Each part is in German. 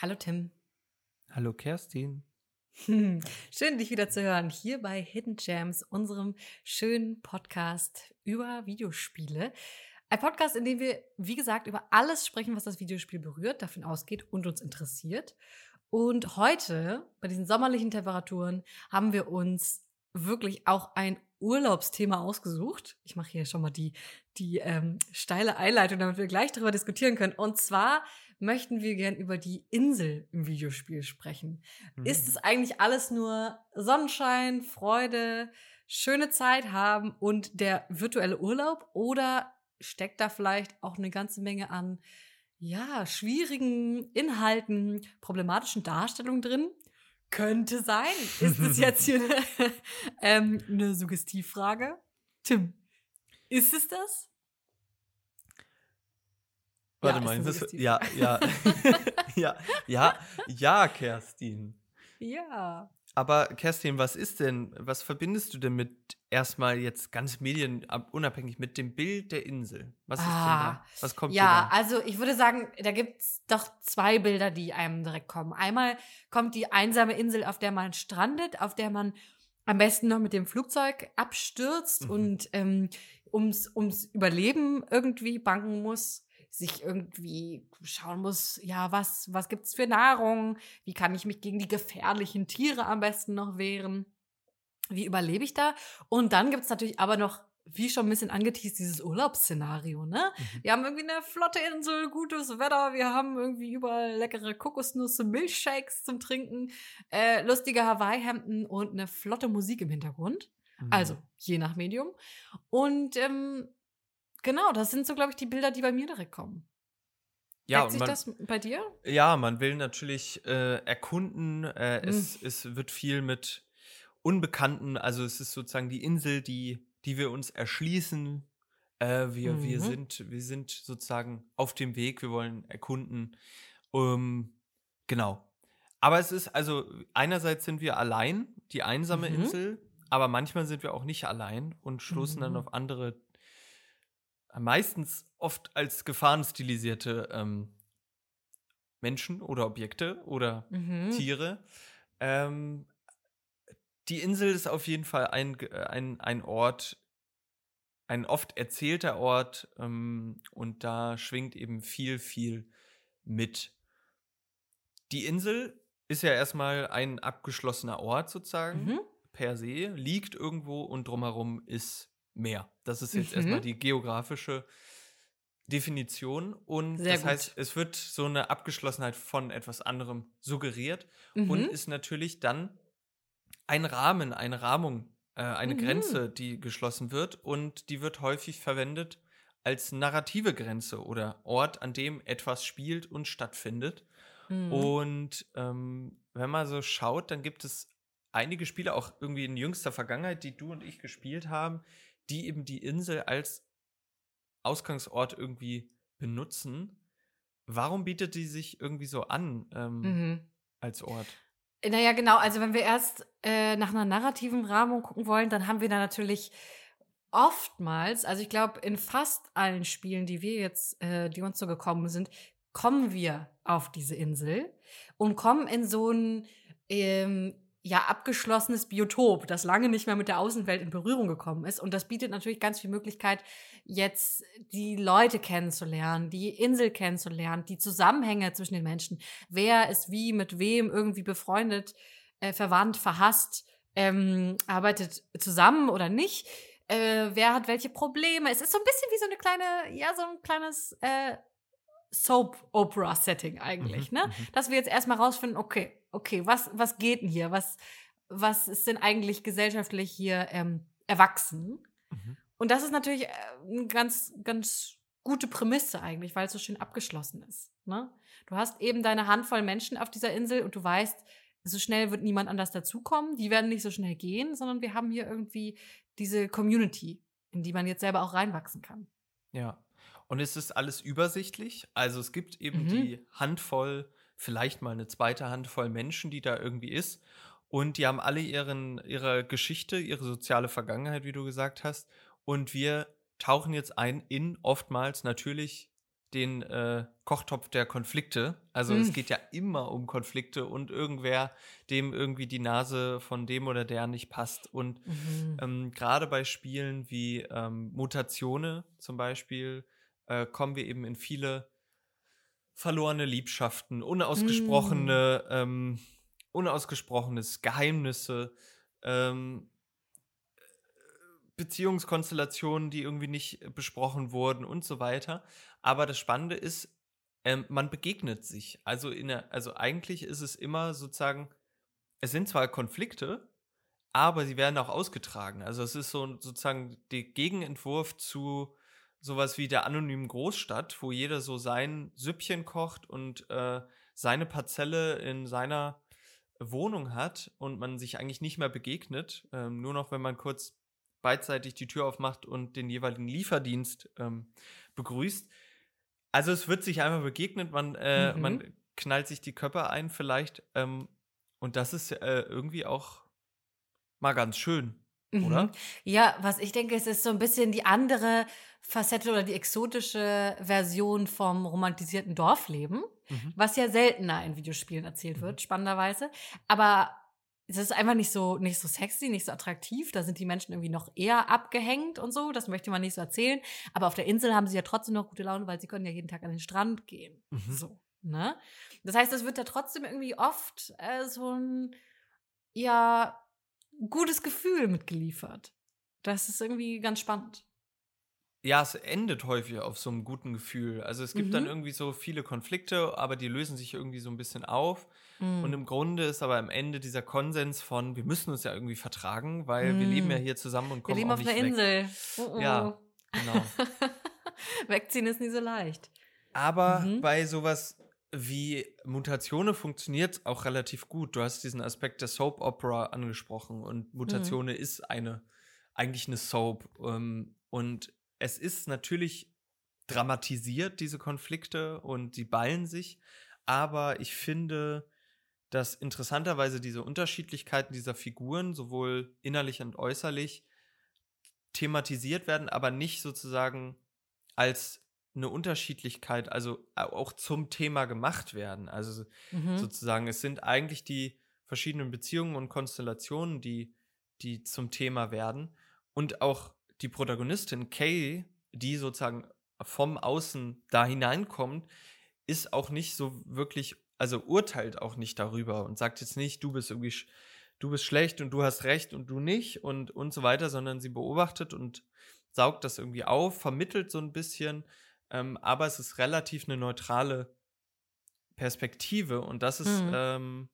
Hallo Tim. Hallo Kerstin. Schön, dich wieder zu hören hier bei Hidden Gems, unserem schönen Podcast über Videospiele. Ein Podcast, in dem wir, wie gesagt, über alles sprechen, was das Videospiel berührt, davon ausgeht und uns interessiert. Und heute, bei diesen sommerlichen Temperaturen, haben wir uns wirklich auch ein Urlaubsthema ausgesucht. Ich mache hier schon mal die, die ähm, steile Einleitung, damit wir gleich darüber diskutieren können. Und zwar möchten wir gern über die Insel im Videospiel sprechen. Mhm. Ist es eigentlich alles nur Sonnenschein, Freude, schöne Zeit haben und der virtuelle Urlaub? Oder steckt da vielleicht auch eine ganze Menge an, ja, schwierigen Inhalten, problematischen Darstellungen drin? Könnte sein. Ist es jetzt hier eine, ähm, eine Suggestivfrage? Tim, ist es das? Warte ja, mal, das, ja, ja, ja, ja, ja, Kerstin. Ja. Aber Kerstin, was ist denn, was verbindest du denn mit erstmal jetzt ganz medienunabhängig mit dem Bild der Insel? Was ist ah, denn da? Ah, was kommt Ja, also ich würde sagen, da gibt es doch zwei Bilder, die einem direkt kommen. Einmal kommt die einsame Insel, auf der man strandet, auf der man am besten noch mit dem Flugzeug abstürzt mhm. und ähm, ums, ums Überleben irgendwie bangen muss sich irgendwie schauen muss, ja, was, was gibt's für Nahrung? Wie kann ich mich gegen die gefährlichen Tiere am besten noch wehren? Wie überlebe ich da? Und dann gibt's natürlich aber noch wie schon ein bisschen angeteased, dieses Urlaubsszenario, ne? Mhm. Wir haben irgendwie eine flotte Insel, gutes Wetter, wir haben irgendwie überall leckere Kokosnüsse, Milchshakes zum Trinken, äh, lustige Hawaii-Hemden und eine flotte Musik im Hintergrund. Mhm. Also, je nach Medium. Und ähm, Genau, das sind so, glaube ich, die Bilder, die bei mir direkt kommen. Ja, Merkt sich man, das bei dir? Ja, man will natürlich äh, erkunden. Äh, mhm. es, es wird viel mit Unbekannten, also es ist sozusagen die Insel, die, die wir uns erschließen. Äh, wir, mhm. wir, sind, wir sind sozusagen auf dem Weg, wir wollen erkunden. Um, genau. Aber es ist, also einerseits sind wir allein, die einsame mhm. Insel, aber manchmal sind wir auch nicht allein und stoßen dann mhm. auf andere meistens oft als Gefahren stilisierte ähm, Menschen oder Objekte oder mhm. Tiere. Ähm, die Insel ist auf jeden Fall ein, ein, ein Ort, ein oft erzählter Ort ähm, und da schwingt eben viel, viel mit. Die Insel ist ja erstmal ein abgeschlossener Ort sozusagen, mhm. per se, liegt irgendwo und drumherum ist mehr. Das ist jetzt mhm. erstmal die geografische Definition. Und Sehr das gut. heißt, es wird so eine Abgeschlossenheit von etwas anderem suggeriert mhm. und ist natürlich dann ein Rahmen, eine Rahmung, äh, eine mhm. Grenze, die geschlossen wird. Und die wird häufig verwendet als narrative Grenze oder Ort, an dem etwas spielt und stattfindet. Mhm. Und ähm, wenn man so schaut, dann gibt es einige Spiele, auch irgendwie in jüngster Vergangenheit, die du und ich gespielt haben, die eben die Insel als Ausgangsort irgendwie benutzen. Warum bietet die sich irgendwie so an ähm, mhm. als Ort? Naja, genau. Also, wenn wir erst äh, nach einer narrativen Rahmung gucken wollen, dann haben wir da natürlich oftmals, also ich glaube, in fast allen Spielen, die wir jetzt, äh, die uns so gekommen sind, kommen wir auf diese Insel und kommen in so ein ähm, ja, abgeschlossenes Biotop, das lange nicht mehr mit der Außenwelt in Berührung gekommen ist. Und das bietet natürlich ganz viel Möglichkeit, jetzt die Leute kennenzulernen, die Insel kennenzulernen, die Zusammenhänge zwischen den Menschen. Wer ist wie mit wem irgendwie befreundet, äh, verwandt, verhasst, ähm, arbeitet zusammen oder nicht. Äh, wer hat welche Probleme? Es ist so ein bisschen wie so eine kleine, ja, so ein kleines äh, Soap-Opera-Setting eigentlich, mhm, ne? Mhm. Dass wir jetzt erstmal rausfinden, okay, okay, was, was geht denn hier? Was, was ist denn eigentlich gesellschaftlich hier ähm, erwachsen? Mhm. Und das ist natürlich äh, eine ganz, ganz gute Prämisse eigentlich, weil es so schön abgeschlossen ist. Ne? Du hast eben deine Handvoll Menschen auf dieser Insel und du weißt, so schnell wird niemand anders dazukommen, die werden nicht so schnell gehen, sondern wir haben hier irgendwie diese Community, in die man jetzt selber auch reinwachsen kann. Ja. Und es ist alles übersichtlich. Also es gibt eben mhm. die Handvoll vielleicht mal eine zweite Handvoll Menschen, die da irgendwie ist. Und die haben alle ihren, ihre Geschichte, ihre soziale Vergangenheit, wie du gesagt hast. Und wir tauchen jetzt ein in oftmals natürlich den äh, Kochtopf der Konflikte. Also mhm. es geht ja immer um Konflikte und irgendwer, dem irgendwie die Nase von dem oder der nicht passt. Und mhm. ähm, gerade bei Spielen wie ähm, Mutatione zum Beispiel äh, kommen wir eben in viele verlorene Liebschaften, unausgesprochene, mhm. ähm, unausgesprochenes Geheimnisse, ähm, Beziehungskonstellationen, die irgendwie nicht besprochen wurden und so weiter. Aber das Spannende ist, ähm, man begegnet sich. Also, in der, also eigentlich ist es immer sozusagen, es sind zwar Konflikte, aber sie werden auch ausgetragen. Also es ist so sozusagen der Gegenentwurf zu sowas wie der anonymen Großstadt, wo jeder so sein Süppchen kocht und äh, seine Parzelle in seiner Wohnung hat und man sich eigentlich nicht mehr begegnet, ähm, nur noch wenn man kurz beidseitig die Tür aufmacht und den jeweiligen Lieferdienst ähm, begrüßt. Also es wird sich einfach begegnet, man, äh, mhm. man knallt sich die Köpfe ein vielleicht. Ähm, und das ist äh, irgendwie auch mal ganz schön. Oder? Ja, was ich denke, es ist so ein bisschen die andere Facette oder die exotische Version vom romantisierten Dorfleben, mhm. was ja seltener in Videospielen erzählt wird, mhm. spannenderweise. Aber es ist einfach nicht so, nicht so sexy, nicht so attraktiv. Da sind die Menschen irgendwie noch eher abgehängt und so. Das möchte man nicht so erzählen. Aber auf der Insel haben sie ja trotzdem noch gute Laune, weil sie können ja jeden Tag an den Strand gehen. Mhm. So, ne? Das heißt, es wird da trotzdem irgendwie oft äh, so ein, ja, gutes Gefühl mitgeliefert. Das ist irgendwie ganz spannend. Ja, es endet häufig auf so einem guten Gefühl. Also es gibt mhm. dann irgendwie so viele Konflikte, aber die lösen sich irgendwie so ein bisschen auf. Mhm. Und im Grunde ist aber am Ende dieser Konsens von, wir müssen uns ja irgendwie vertragen, weil mhm. wir leben ja mhm. hier zusammen und kommen wir leben auf einer Insel. Oh, oh. Ja, genau. Wegziehen ist nie so leicht. Aber mhm. bei sowas wie Mutatione funktioniert es auch relativ gut. Du hast diesen Aspekt der Soap Opera angesprochen und Mutatione mhm. ist eine eigentlich eine Soap. Ähm, und es ist natürlich dramatisiert, diese Konflikte, und sie ballen sich. Aber ich finde, dass interessanterweise diese Unterschiedlichkeiten dieser Figuren, sowohl innerlich und äußerlich, thematisiert werden, aber nicht sozusagen als eine Unterschiedlichkeit, also auch zum Thema gemacht werden. Also mhm. sozusagen, es sind eigentlich die verschiedenen Beziehungen und Konstellationen, die, die zum Thema werden. Und auch die Protagonistin Kay, die sozusagen vom Außen da hineinkommt, ist auch nicht so wirklich, also urteilt auch nicht darüber und sagt jetzt nicht, du bist irgendwie, du bist schlecht und du hast recht und du nicht und, und so weiter, sondern sie beobachtet und saugt das irgendwie auf, vermittelt so ein bisschen, ähm, aber es ist relativ eine neutrale Perspektive und das ist, mhm. ähm,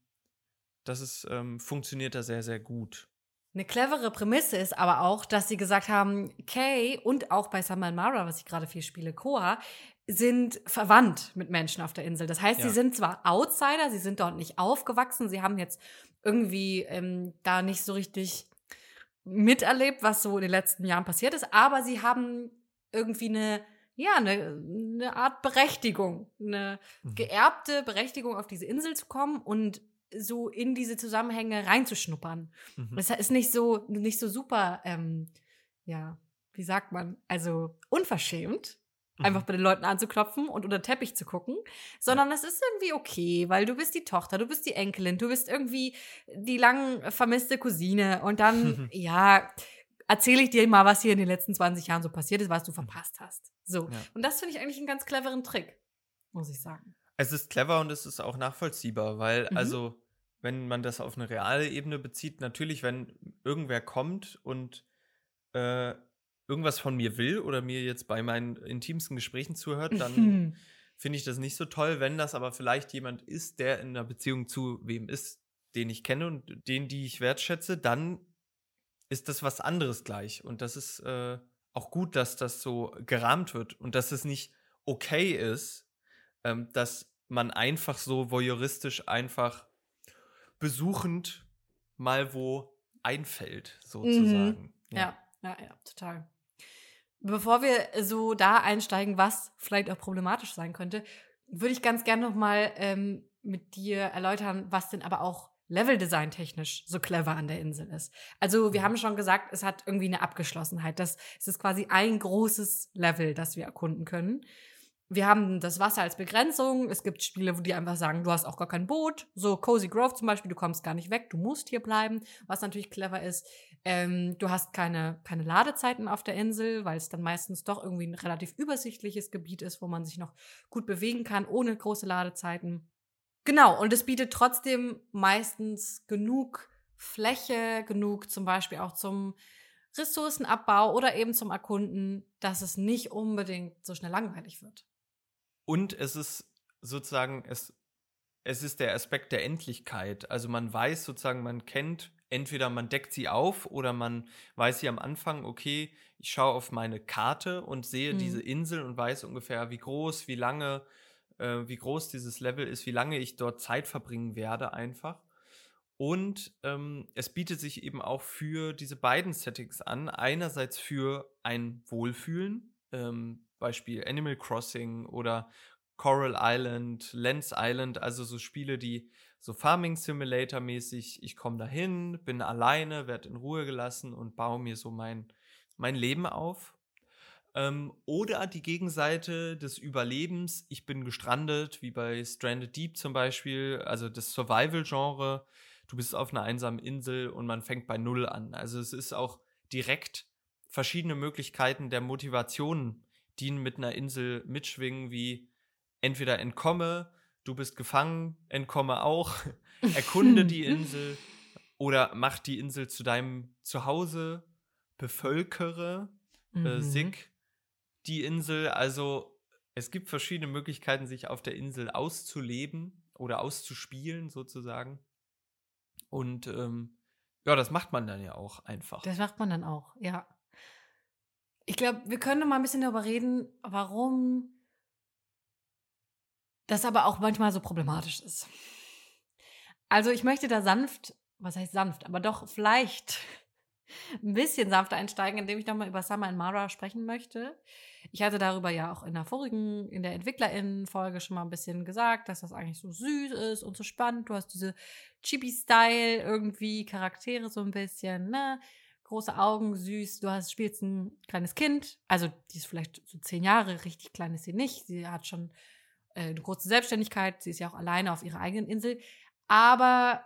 das ist, ähm, funktioniert da sehr, sehr gut. Eine clevere Prämisse ist aber auch, dass sie gesagt haben, Kay und auch bei Samal Mara, was ich gerade viel spiele, Koa, sind verwandt mit Menschen auf der Insel. Das heißt, ja. sie sind zwar Outsider, sie sind dort nicht aufgewachsen, sie haben jetzt irgendwie ähm, da nicht so richtig miterlebt, was so in den letzten Jahren passiert ist, aber sie haben irgendwie eine ja, eine, eine Art Berechtigung, eine mhm. geerbte Berechtigung, auf diese Insel zu kommen und so in diese Zusammenhänge reinzuschnuppern. Mhm. Das ist nicht so, nicht so super, ähm, ja, wie sagt man, also unverschämt, mhm. einfach bei den Leuten anzuklopfen und unter den Teppich zu gucken, sondern es ist irgendwie okay, weil du bist die Tochter, du bist die Enkelin, du bist irgendwie die lang vermisste Cousine und dann, ja, erzähle ich dir mal, was hier in den letzten 20 Jahren so passiert ist, was du verpasst hast. So. Ja. Und das finde ich eigentlich einen ganz cleveren Trick, muss ich sagen. Es ist clever und es ist auch nachvollziehbar, weil, mhm. also, wenn man das auf eine reale Ebene bezieht, natürlich, wenn irgendwer kommt und äh, irgendwas von mir will oder mir jetzt bei meinen intimsten Gesprächen zuhört, dann finde ich das nicht so toll. Wenn das aber vielleicht jemand ist, der in einer Beziehung zu wem ist, den ich kenne und den, die ich wertschätze, dann ist das was anderes gleich. Und das ist äh, auch gut, dass das so gerahmt wird und dass es nicht okay ist, ähm, dass man einfach so voyeuristisch einfach besuchend mal wo einfällt, sozusagen. Mhm. Ja. ja, ja, ja, total. Bevor wir so da einsteigen, was vielleicht auch problematisch sein könnte, würde ich ganz gerne noch mal ähm, mit dir erläutern, was denn aber auch Leveldesign technisch so clever an der Insel ist. Also wir haben schon gesagt, es hat irgendwie eine Abgeschlossenheit. Das, es ist quasi ein großes Level, das wir erkunden können. wir haben das Wasser als Begrenzung. Es gibt Spiele, wo die einfach sagen, du hast auch gar kein Boot. So Cozy Grove zum Beispiel, du kommst gar nicht weg, du musst hier bleiben. Was natürlich clever ist. Ähm, du hast keine, keine Ladezeiten auf der Insel, weil es dann meistens doch irgendwie ein relativ übersichtliches Gebiet ist, wo man sich noch gut bewegen kann, ohne große Ladezeiten. Genau, und es bietet trotzdem meistens genug Fläche, genug zum Beispiel auch zum Ressourcenabbau oder eben zum Erkunden, dass es nicht unbedingt so schnell langweilig wird. Und es ist sozusagen, es, es ist der Aspekt der Endlichkeit. Also man weiß sozusagen, man kennt, entweder man deckt sie auf oder man weiß sie am Anfang, okay, ich schaue auf meine Karte und sehe hm. diese Insel und weiß ungefähr, wie groß, wie lange, äh, wie groß dieses Level ist, wie lange ich dort Zeit verbringen werde einfach. Und ähm, es bietet sich eben auch für diese beiden Settings an. Einerseits für ein Wohlfühlen, ähm, Beispiel Animal Crossing oder Coral Island, Lens Island, also so Spiele, die so Farming Simulator mäßig, ich komme dahin, bin alleine, werde in Ruhe gelassen und baue mir so mein, mein Leben auf. Ähm, oder die Gegenseite des Überlebens, ich bin gestrandet, wie bei Stranded Deep zum Beispiel, also das Survival-Genre du bist auf einer einsamen Insel und man fängt bei Null an. Also es ist auch direkt verschiedene Möglichkeiten der Motivation, die mit einer Insel mitschwingen, wie entweder entkomme, du bist gefangen, entkomme auch, erkunde die Insel oder mach die Insel zu deinem Zuhause, bevölkere, äh, mhm. äh, sick die Insel. Also es gibt verschiedene Möglichkeiten, sich auf der Insel auszuleben oder auszuspielen sozusagen. Und ähm, ja, das macht man dann ja auch einfach. Das macht man dann auch, ja. Ich glaube, wir können noch mal ein bisschen darüber reden, warum das aber auch manchmal so problematisch ist. Also ich möchte da sanft, was heißt sanft, aber doch vielleicht ein bisschen sanfter einsteigen, indem ich nochmal über Summer and Mara sprechen möchte. Ich hatte darüber ja auch in der vorigen, in der EntwicklerInnen-Folge schon mal ein bisschen gesagt, dass das eigentlich so süß ist und so spannend. Du hast diese Chibi-Style irgendwie, Charaktere so ein bisschen, ne? Große Augen, süß. Du hast, spielst ein kleines Kind. Also, die ist vielleicht so zehn Jahre, richtig klein ist sie nicht. Sie hat schon äh, eine große Selbstständigkeit. Sie ist ja auch alleine auf ihrer eigenen Insel. Aber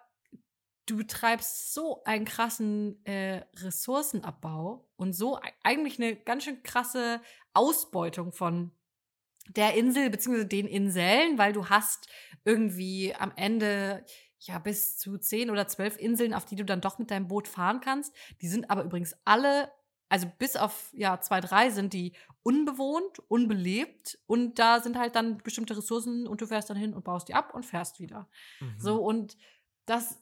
du betreibst so einen krassen äh, Ressourcenabbau und so eigentlich eine ganz schön krasse Ausbeutung von der Insel bzw. den Inseln, weil du hast irgendwie am Ende ja bis zu zehn oder zwölf Inseln, auf die du dann doch mit deinem Boot fahren kannst. Die sind aber übrigens alle, also bis auf ja zwei, drei sind die unbewohnt, unbelebt und da sind halt dann bestimmte Ressourcen und du fährst dann hin und baust die ab und fährst wieder. Mhm. So und das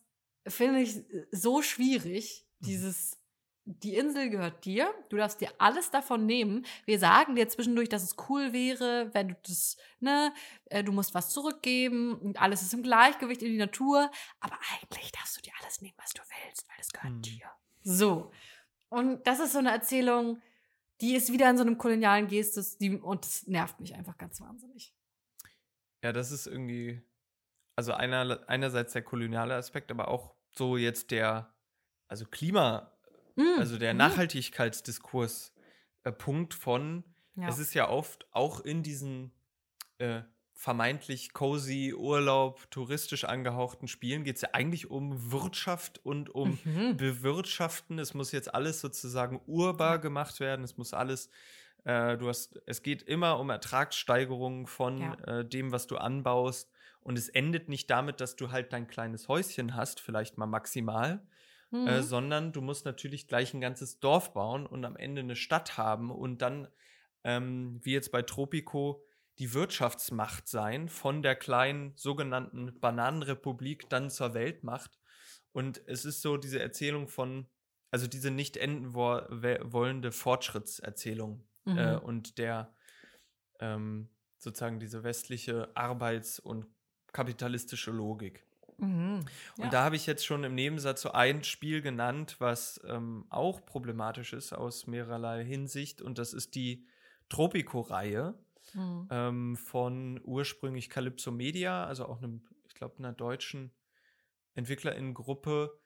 finde ich so schwierig, mhm. dieses die Insel gehört dir, du darfst dir alles davon nehmen. Wir sagen dir zwischendurch, dass es cool wäre, wenn du das, ne, äh, du musst was zurückgeben und alles ist im Gleichgewicht in die Natur, aber eigentlich darfst du dir alles nehmen, was du willst, weil es gehört hm. dir. So. Und das ist so eine Erzählung, die ist wieder in so einem kolonialen Gestus, die, und das nervt mich einfach ganz wahnsinnig. Ja, das ist irgendwie, also einer, einerseits der koloniale Aspekt, aber auch so jetzt der, also Klima, mm. also der mm. Nachhaltigkeitsdiskurs äh, Punkt von, ja. es ist ja oft auch in diesen äh, vermeintlich cozy Urlaub, touristisch angehauchten Spielen geht es ja eigentlich um Wirtschaft und um mhm. Bewirtschaften. Es muss jetzt alles sozusagen urbar gemacht werden. Es muss alles, äh, du hast, es geht immer um Ertragssteigerungen von ja. äh, dem, was du anbaust. Und es endet nicht damit, dass du halt dein kleines Häuschen hast, vielleicht mal maximal, äh, mhm. äh, sondern du musst natürlich gleich ein ganzes Dorf bauen und am Ende eine Stadt haben und dann, ähm, wie jetzt bei Tropico, die Wirtschaftsmacht sein, von der kleinen sogenannten Bananenrepublik dann zur Weltmacht. Und es ist so diese Erzählung von, also diese nicht enden wo wollende Fortschrittserzählung äh, mhm. äh, und der ähm, sozusagen diese westliche Arbeits- und kapitalistische Logik. Mhm, ja. Und da habe ich jetzt schon im Nebensatz so ein Spiel genannt, was ähm, auch problematisch ist aus mehrerlei Hinsicht. Und das ist die Tropico-Reihe mhm. ähm, von ursprünglich Calypso Media, also auch einem, ich glaube, einer deutschen Entwicklerinnengruppe.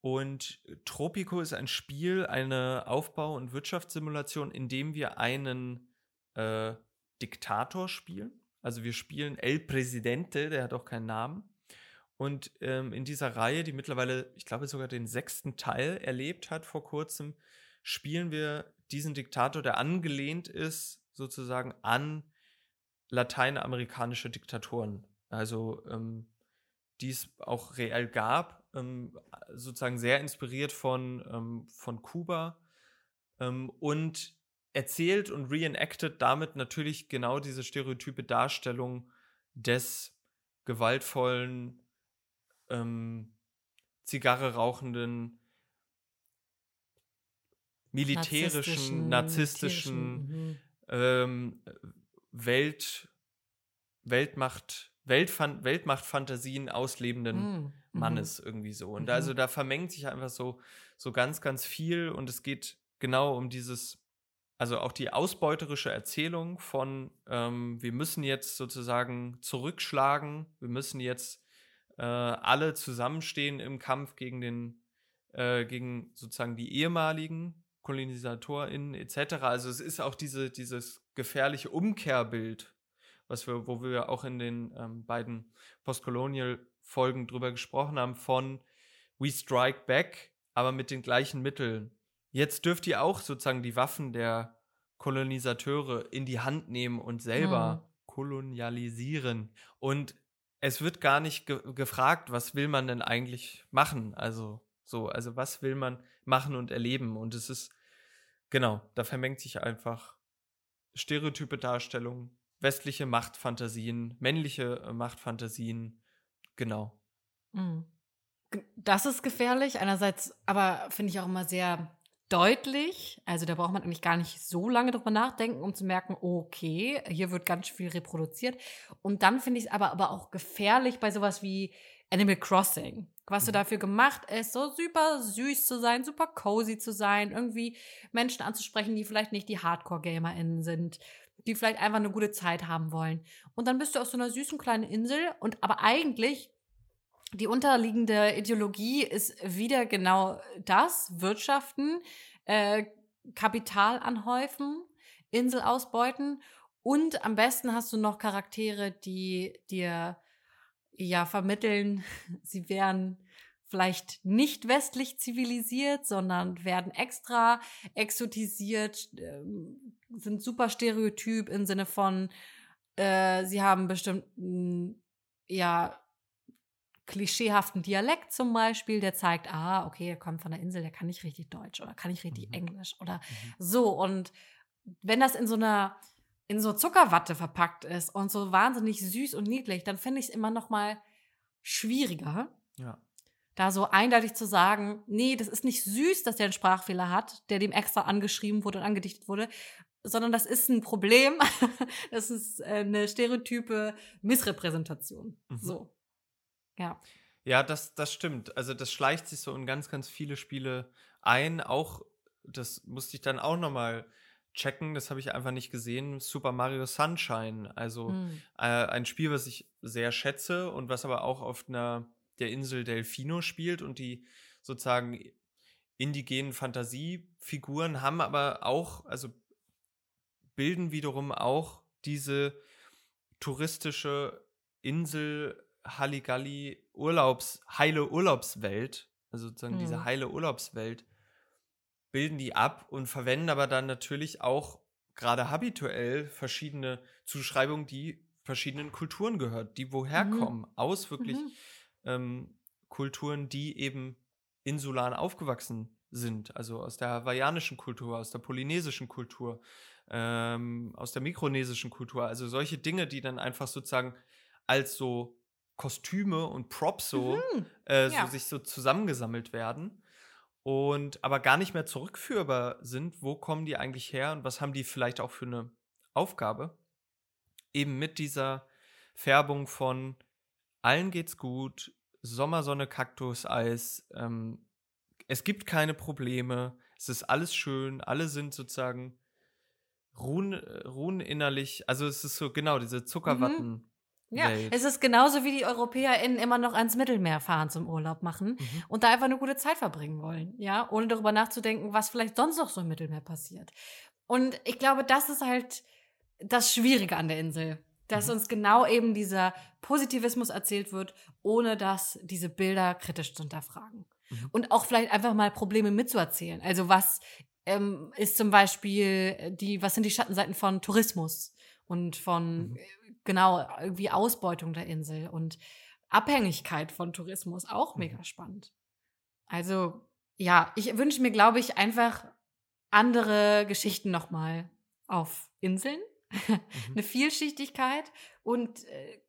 Und Tropico ist ein Spiel, eine Aufbau- und Wirtschaftssimulation, in dem wir einen äh, Diktator spielen. Also wir spielen El Presidente, der hat auch keinen Namen. Und ähm, in dieser Reihe, die mittlerweile, ich glaube, sogar den sechsten Teil erlebt hat vor kurzem, spielen wir diesen Diktator, der angelehnt ist sozusagen an lateinamerikanische Diktatoren. Also ähm, die es auch reell gab, ähm, sozusagen sehr inspiriert von, ähm, von Kuba ähm, und erzählt und reenacted damit natürlich genau diese stereotype Darstellung des gewaltvollen, ähm, Zigarre rauchenden, militärischen, narzisstischen, narzisstischen mhm. ähm, Welt, Weltmacht, Weltfan Weltmachtfantasien auslebenden mhm. Mannes irgendwie so. Und mhm. also da vermengt sich einfach so, so ganz, ganz viel und es geht genau um dieses, also auch die ausbeuterische Erzählung von, ähm, wir müssen jetzt sozusagen zurückschlagen, wir müssen jetzt äh, alle zusammenstehen im Kampf gegen den, äh, gegen sozusagen die ehemaligen KolonisatorInnen etc. Also es ist auch diese, dieses gefährliche Umkehrbild, was wir, wo wir auch in den ähm, beiden Postcolonial-Folgen drüber gesprochen haben, von We Strike Back, aber mit den gleichen Mitteln. Jetzt dürft ihr auch sozusagen die Waffen der Kolonisateure in die Hand nehmen und selber mhm. kolonialisieren. Und es wird gar nicht ge gefragt, was will man denn eigentlich machen? Also so, also was will man machen und erleben? Und es ist, genau, da vermengt sich einfach stereotype Darstellung, westliche Machtfantasien, männliche äh, Machtfantasien, genau. Mhm. Das ist gefährlich. Einerseits, aber finde ich auch immer sehr deutlich. Also da braucht man eigentlich gar nicht so lange drüber nachdenken, um zu merken, okay, hier wird ganz viel reproduziert. Und dann finde ich es aber, aber auch gefährlich bei sowas wie Animal Crossing. Was du mhm. dafür gemacht ist, so super süß zu sein, super cozy zu sein, irgendwie Menschen anzusprechen, die vielleicht nicht die Hardcore-GamerInnen sind, die vielleicht einfach eine gute Zeit haben wollen. Und dann bist du auf so einer süßen kleinen Insel und aber eigentlich die unterliegende Ideologie ist wieder genau das, Wirtschaften, äh, Kapital anhäufen, Insel ausbeuten und am besten hast du noch Charaktere, die dir ja vermitteln, sie wären vielleicht nicht westlich zivilisiert, sondern werden extra exotisiert, äh, sind super stereotyp im Sinne von, äh, sie haben bestimmten, ja, klischeehaften Dialekt zum Beispiel, der zeigt, ah, okay, er kommt von der Insel, der kann nicht richtig Deutsch oder kann nicht richtig mhm. Englisch oder mhm. so. Und wenn das in so einer in so Zuckerwatte verpackt ist und so wahnsinnig süß und niedlich, dann finde ich es immer noch mal schwieriger. Ja. Da so eindeutig zu sagen, nee, das ist nicht süß, dass der einen Sprachfehler hat, der dem extra angeschrieben wurde und angedichtet wurde, sondern das ist ein Problem. das ist äh, eine stereotype Missrepräsentation. Mhm. So. Ja. Ja, das, das stimmt. Also das schleicht sich so in ganz, ganz viele Spiele ein. Auch, das musste ich dann auch nochmal checken, das habe ich einfach nicht gesehen, Super Mario Sunshine. Also mhm. äh, ein Spiel, was ich sehr schätze und was aber auch auf einer der Insel Delfino spielt und die sozusagen indigenen Fantasiefiguren haben aber auch, also bilden wiederum auch diese touristische Insel Halligalli Urlaubs, heile Urlaubswelt, also sozusagen mhm. diese heile Urlaubswelt, bilden die ab und verwenden aber dann natürlich auch gerade habituell verschiedene Zuschreibungen, die verschiedenen Kulturen gehört, die woher mhm. kommen, aus wirklich mhm. ähm, Kulturen, die eben insulan aufgewachsen sind, also aus der hawaiianischen Kultur, aus der polynesischen Kultur, ähm, aus der mikronesischen Kultur, also solche Dinge, die dann einfach sozusagen als so Kostüme und Props so, mhm. äh, so ja. sich so zusammengesammelt werden und aber gar nicht mehr zurückführbar sind. Wo kommen die eigentlich her und was haben die vielleicht auch für eine Aufgabe? Eben mit dieser Färbung von allen geht's gut, Sommersonne, Kaktus, Eis, ähm, es gibt keine Probleme, es ist alles schön, alle sind sozusagen ruhen, ruhen innerlich, also es ist so genau diese mhm. Zuckerwatten. Mhm. Ja, Welt. es ist genauso wie die EuropäerInnen immer noch ans Mittelmeer fahren zum Urlaub machen mhm. und da einfach eine gute Zeit verbringen wollen, ja, ohne darüber nachzudenken, was vielleicht sonst noch so im Mittelmeer passiert. Und ich glaube, das ist halt das Schwierige an der Insel. Dass mhm. uns genau eben dieser Positivismus erzählt wird, ohne dass diese Bilder kritisch zu hinterfragen. Mhm. Und auch vielleicht einfach mal Probleme mitzuerzählen. Also was ähm, ist zum Beispiel die, was sind die Schattenseiten von Tourismus und von mhm. genau irgendwie Ausbeutung der Insel und Abhängigkeit von Tourismus auch mhm. mega spannend. Also ja, ich wünsche mir, glaube ich, einfach andere Geschichten nochmal auf Inseln, mhm. eine Vielschichtigkeit und äh,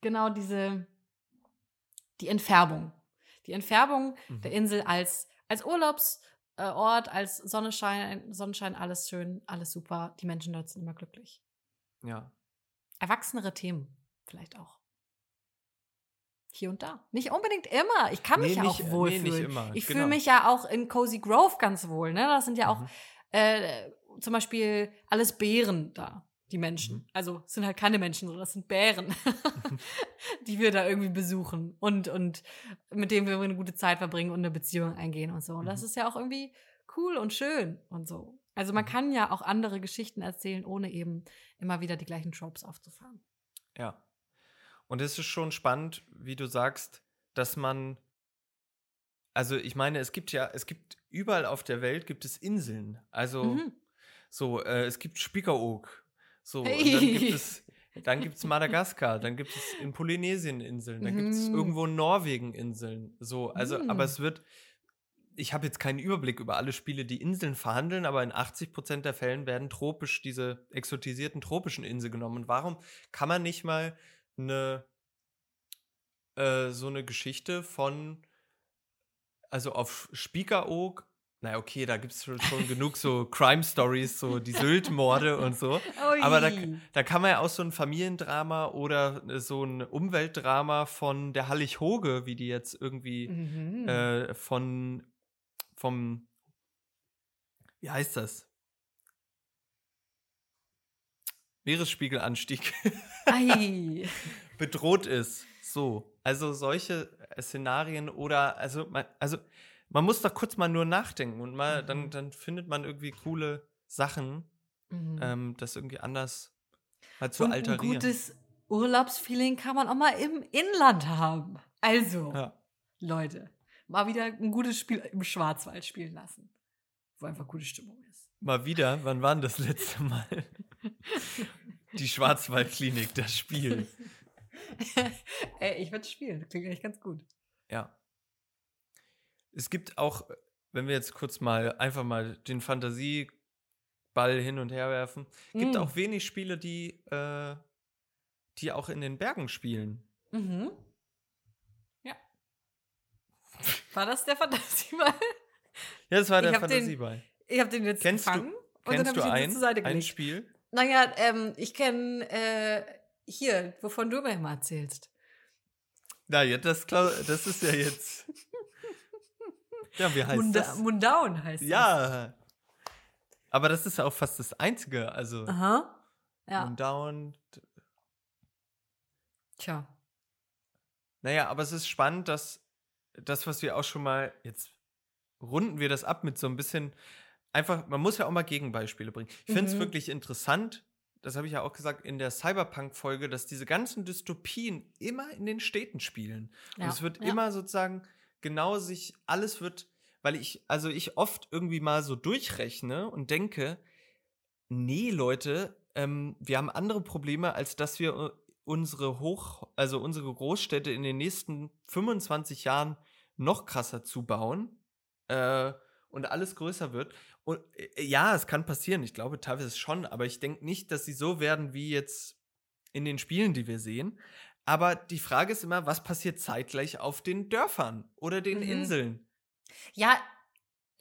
genau diese die Entfärbung, die Entfärbung mhm. der Insel als als Urlaubs äh, Ort, als Sonnenschein, Sonnenschein, alles schön, alles super. Die Menschen dort sind immer glücklich. Ja. Erwachsenere Themen vielleicht auch. Hier und da. Nicht unbedingt immer. Ich kann mich nee, ja nicht, auch wohlfühlen. Nee. Ich genau. fühle mich ja auch in Cozy Grove ganz wohl. Ne? Das sind ja auch mhm. äh, zum Beispiel alles Bären da die Menschen. Mhm. Also es sind halt keine Menschen, sondern das sind Bären, die wir da irgendwie besuchen und, und mit denen wir eine gute Zeit verbringen und eine Beziehung eingehen und so. Und das mhm. ist ja auch irgendwie cool und schön und so. Also man mhm. kann ja auch andere Geschichten erzählen, ohne eben immer wieder die gleichen Tropes aufzufahren. Ja. Und es ist schon spannend, wie du sagst, dass man also ich meine, es gibt ja, es gibt überall auf der Welt gibt es Inseln. Also mhm. so, äh, es gibt Spiekeroog, so, und dann gibt es, dann gibt es Madagaskar, dann gibt es in Polynesien Inseln, dann gibt es mm. irgendwo in Norwegen Inseln. So, also, mm. aber es wird, ich habe jetzt keinen Überblick über alle Spiele, die Inseln verhandeln, aber in 80 Prozent der Fällen werden tropisch, diese exotisierten tropischen Inseln genommen. Und warum kann man nicht mal eine, äh, so eine Geschichte von, also auf Spiekeroog na okay, da gibt es schon, schon genug so Crime-Stories, so die Sylt-Morde und so. Ui. Aber da, da kann man ja auch so ein Familiendrama oder äh, so ein Umweltdrama von der Hallig Hoge, wie die jetzt irgendwie mhm. äh, von vom wie heißt das? Meeresspiegelanstieg bedroht ist. So, also solche Szenarien oder also also man muss doch kurz mal nur nachdenken und mal, mhm. dann, dann findet man irgendwie coole Sachen, mhm. ähm, das irgendwie anders mal zu und alterieren. Ein gutes Urlaubsfeeling kann man auch mal im Inland haben. Also, ja. Leute, mal wieder ein gutes Spiel im Schwarzwald spielen lassen, wo einfach gute Stimmung ist. Mal wieder, wann war denn das letzte Mal? Die Schwarzwaldklinik, das Spiel. Ey, ich würde spielen, das klingt eigentlich ganz gut. Ja es gibt auch, wenn wir jetzt kurz mal einfach mal den Fantasieball hin und her werfen, gibt mm. auch wenig Spiele, die, äh, die auch in den Bergen spielen. Mhm. War das der Fantasieball? Ja, das war der Fantasieball. ich habe den jetzt kennst gefangen du, und dann habe ich ihn ein, zur Seite gelegt. ein Spiel? Naja, ähm, ich kenne äh, hier, wovon du mir immer erzählst. Na ja, das, das ist ja jetzt. Ja, wie heißt Munda das? Mundown heißt ja. das. Ja. Aber das ist ja auch fast das Einzige. Also. Aha. Ja. Mundown. Tja. Naja, aber es ist spannend, dass das, was wir auch schon mal, jetzt runden wir das ab mit so ein bisschen, einfach, man muss ja auch mal Gegenbeispiele bringen. Ich finde es mhm. wirklich interessant, das habe ich ja auch gesagt in der Cyberpunk-Folge, dass diese ganzen Dystopien immer in den Städten spielen. Ja. Und es wird ja. immer sozusagen genau sich, alles wird, weil ich, also ich oft irgendwie mal so durchrechne und denke, nee, Leute, ähm, wir haben andere Probleme, als dass wir äh, unsere Hoch, also unsere Großstädte in den nächsten 25 Jahren noch krasser zubauen äh, und alles größer wird. Und äh, ja, es kann passieren, ich glaube teilweise schon, aber ich denke nicht, dass sie so werden wie jetzt in den Spielen, die wir sehen. Aber die Frage ist immer, was passiert zeitgleich auf den Dörfern oder den mhm. Inseln? Ja,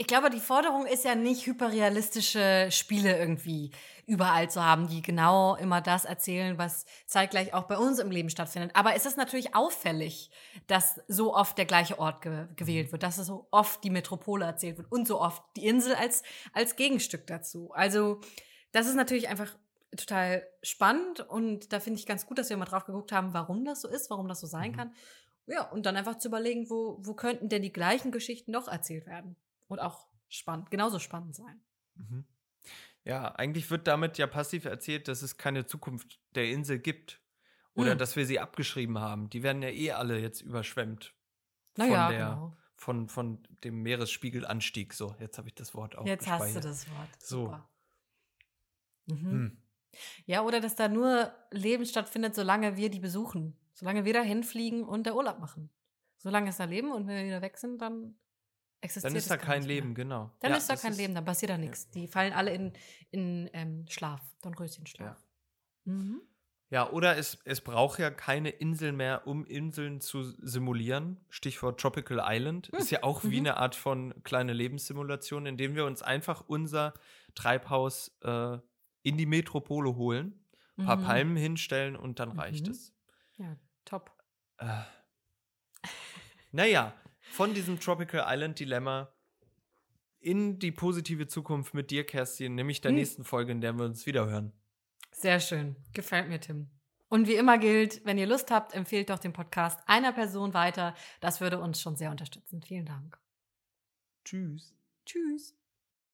ich glaube, die Forderung ist ja nicht hyperrealistische Spiele irgendwie überall zu haben, die genau immer das erzählen, was zeitgleich auch bei uns im Leben stattfindet. Aber es ist natürlich auffällig, dass so oft der gleiche Ort ge gewählt wird, dass so oft die Metropole erzählt wird und so oft die Insel als, als Gegenstück dazu. Also, das ist natürlich einfach total spannend und da finde ich ganz gut, dass wir mal drauf geguckt haben, warum das so ist, warum das so sein mhm. kann. Ja, und dann einfach zu überlegen, wo, wo könnten denn die gleichen Geschichten noch erzählt werden und auch spannend, genauso spannend sein. Mhm. Ja, eigentlich wird damit ja passiv erzählt, dass es keine Zukunft der Insel gibt. Oder hm. dass wir sie abgeschrieben haben. Die werden ja eh alle jetzt überschwemmt. Naja, genau. Von, von dem Meeresspiegelanstieg. So, jetzt habe ich das Wort auch Jetzt hast du das Wort. Super. So. Mhm. Hm. Ja, oder dass da nur Leben stattfindet, solange wir die besuchen. Solange wir da hinfliegen und der Urlaub machen. Solange ist da Leben und wenn wir wieder weg sind, dann existiert Dann ist da kein Leben, genau. Dann ja, ist da kein Leben, dann passiert da nichts. Ja. Die fallen alle in, in ähm, Schlaf, Dornröschenschlaf. Ja. Mhm. Ja, oder es, es braucht ja keine Insel mehr, um Inseln zu simulieren. Stichwort Tropical Island. Hm. Ist ja auch mhm. wie eine Art von kleine Lebenssimulation, indem wir uns einfach unser Treibhaus äh, in die Metropole holen, ein paar mhm. Palmen hinstellen und dann reicht mhm. es. Ja, top. Äh, naja, von diesem Tropical Island Dilemma in die positive Zukunft mit dir, Kerstin, nämlich der hm. nächsten Folge, in der wir uns wiederhören. Sehr schön. Gefällt mir, Tim. Und wie immer gilt, wenn ihr Lust habt, empfehlt doch den Podcast einer Person weiter. Das würde uns schon sehr unterstützen. Vielen Dank. Tschüss. Tschüss.